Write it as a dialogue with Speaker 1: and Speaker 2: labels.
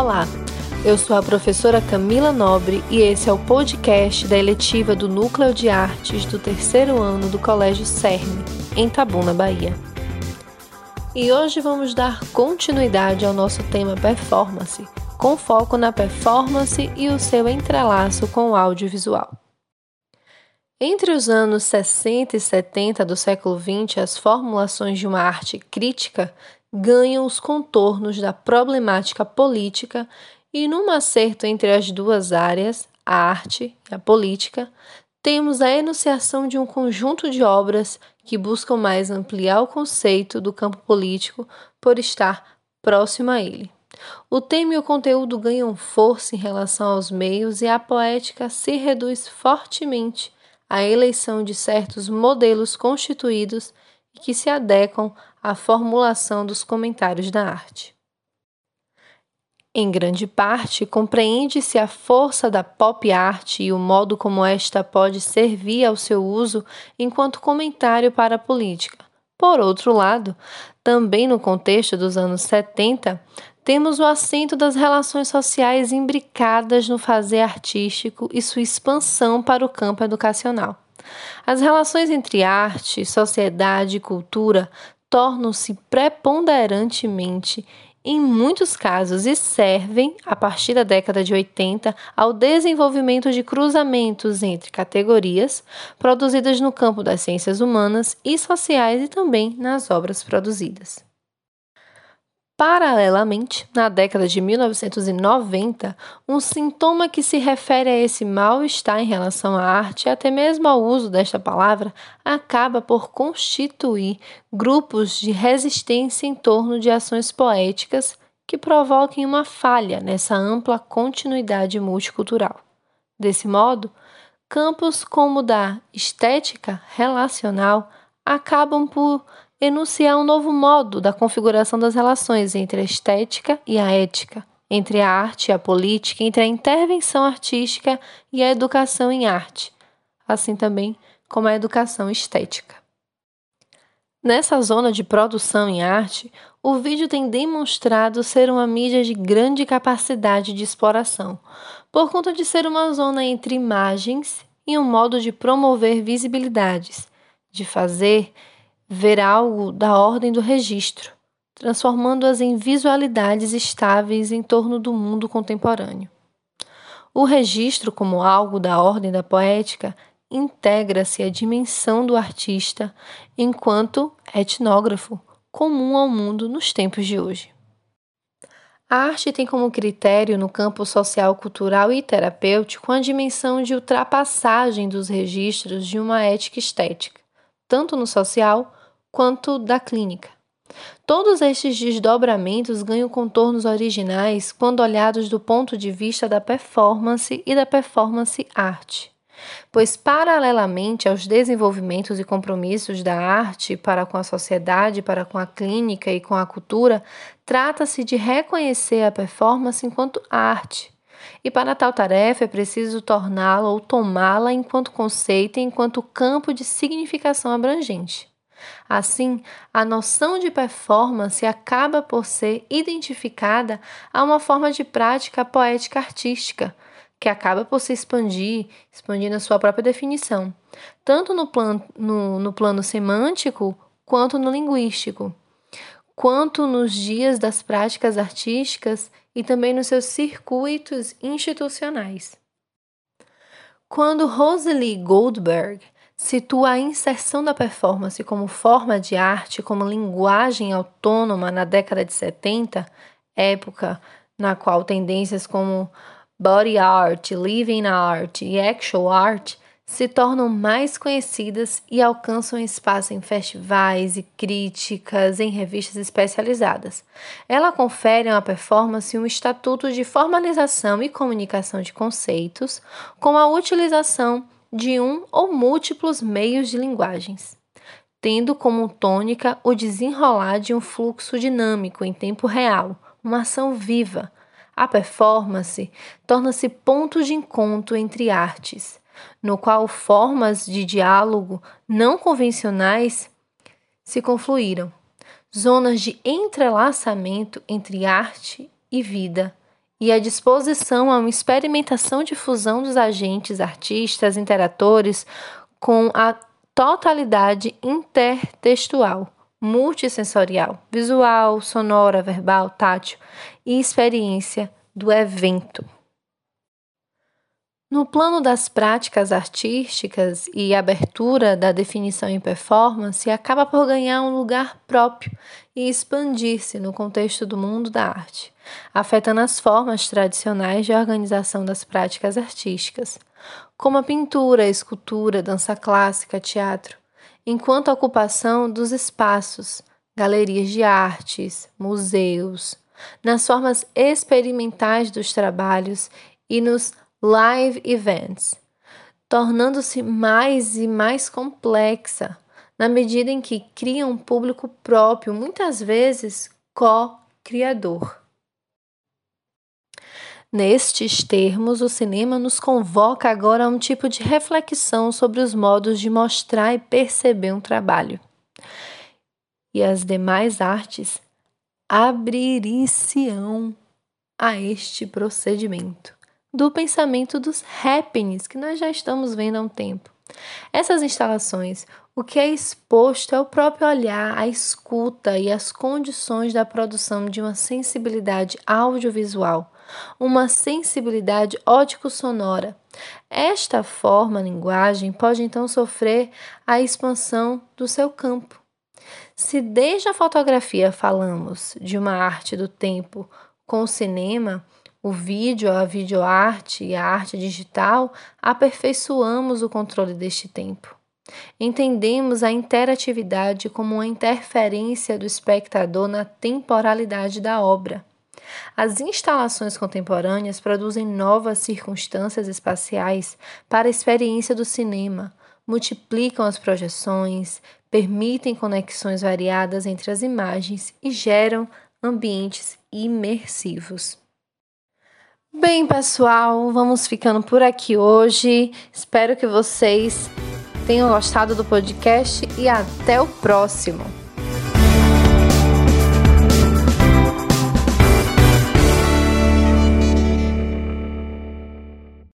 Speaker 1: Olá, eu sou a professora Camila Nobre e esse é o podcast da eletiva do Núcleo de Artes do terceiro ano do Colégio CERN, em Tabuna, Bahia. E hoje vamos dar continuidade ao nosso tema performance, com foco na performance e o seu entrelaço com o audiovisual. Entre os anos 60 e 70 do século XX, as formulações de uma arte crítica ganham os contornos da problemática política e, num acerto entre as duas áreas, a arte e a política, temos a enunciação de um conjunto de obras que buscam mais ampliar o conceito do campo político por estar próximo a ele. O tema e o conteúdo ganham força em relação aos meios e a poética se reduz fortemente a eleição de certos modelos constituídos que se adequam à formulação dos comentários da arte. Em grande parte, compreende-se a força da pop art e o modo como esta pode servir ao seu uso enquanto comentário para a política. Por outro lado, também no contexto dos anos 70, temos o assento das relações sociais imbricadas no fazer artístico e sua expansão para o campo educacional. As relações entre arte, sociedade e cultura tornam-se preponderantemente em muitos casos e servem, a partir da década de 80, ao desenvolvimento de cruzamentos entre categorias produzidas no campo das ciências humanas e sociais e também nas obras produzidas. Paralelamente, na década de 1990, um sintoma que se refere a esse mal-estar em relação à arte e até mesmo ao uso desta palavra acaba por constituir grupos de resistência em torno de ações poéticas que provoquem uma falha nessa ampla continuidade multicultural. Desse modo, campos como o da estética relacional acabam por enunciar um novo modo da configuração das relações entre a estética e a ética, entre a arte e a política, entre a intervenção artística e a educação em arte, assim também como a educação estética. Nessa zona de produção em arte, o vídeo tem demonstrado ser uma mídia de grande capacidade de exploração, por conta de ser uma zona entre imagens e um modo de promover visibilidades, de fazer ver algo da ordem do registro, transformando-as em visualidades estáveis em torno do mundo contemporâneo. O registro, como algo da ordem da poética, integra-se à dimensão do artista enquanto etnógrafo comum ao mundo nos tempos de hoje. A arte tem como critério no campo social, cultural e terapêutico a dimensão de ultrapassagem dos registros de uma ética estética, tanto no social quanto da clínica. Todos estes desdobramentos ganham contornos originais quando olhados do ponto de vista da performance e da performance arte. Pois, paralelamente aos desenvolvimentos e compromissos da arte para com a sociedade, para com a clínica e com a cultura, trata-se de reconhecer a performance enquanto arte. E para tal tarefa é preciso torná-la ou tomá-la enquanto conceito e enquanto campo de significação abrangente. Assim, a noção de performance acaba por ser identificada a uma forma de prática poética artística, que acaba por se expandir, expandindo a sua própria definição, tanto no plano, no, no plano semântico quanto no linguístico, quanto nos dias das práticas artísticas e também nos seus circuitos institucionais. Quando Rosalie Goldberg situa a inserção da performance como forma de arte, como linguagem autônoma na década de 70, época na qual tendências como body art, living art e actual art se tornam mais conhecidas e alcançam espaço em festivais e críticas em revistas especializadas. Ela confere à performance um estatuto de formalização e comunicação de conceitos com a utilização de um ou múltiplos meios de linguagens, tendo como tônica o desenrolar de um fluxo dinâmico em tempo real, uma ação viva. A performance torna-se ponto de encontro entre artes, no qual formas de diálogo não convencionais se confluíram, zonas de entrelaçamento entre arte e vida, e a disposição a uma experimentação de fusão dos agentes, artistas, interatores com a totalidade intertextual, multissensorial, visual, sonora, verbal, tátil e experiência do evento. No plano das práticas artísticas e abertura da definição em performance, acaba por ganhar um lugar próprio e expandir-se no contexto do mundo da arte, afetando as formas tradicionais de organização das práticas artísticas, como a pintura, a escultura, dança clássica, teatro, enquanto a ocupação dos espaços, galerias de artes, museus, nas formas experimentais dos trabalhos e nos live events, tornando-se mais e mais complexa na medida em que cria um público próprio, muitas vezes co-criador. Nestes termos, o cinema nos convoca agora a um tipo de reflexão sobre os modos de mostrar e perceber um trabalho. E as demais artes abrir-se-ão a este procedimento do pensamento dos happenings que nós já estamos vendo há um tempo. Essas instalações, o que é exposto é o próprio olhar, a escuta e as condições da produção de uma sensibilidade audiovisual, uma sensibilidade ótico-sonora. Esta forma, linguagem, pode então sofrer a expansão do seu campo. Se desde a fotografia falamos de uma arte do tempo com o cinema, o vídeo, a videoarte e a arte digital, aperfeiçoamos o controle deste tempo. Entendemos a interatividade como uma interferência do espectador na temporalidade da obra. As instalações contemporâneas produzem novas circunstâncias espaciais para a experiência do cinema, multiplicam as projeções, permitem conexões variadas entre as imagens e geram ambientes imersivos. Bem, pessoal, vamos ficando por aqui hoje. Espero que vocês tenham gostado do podcast e até o próximo.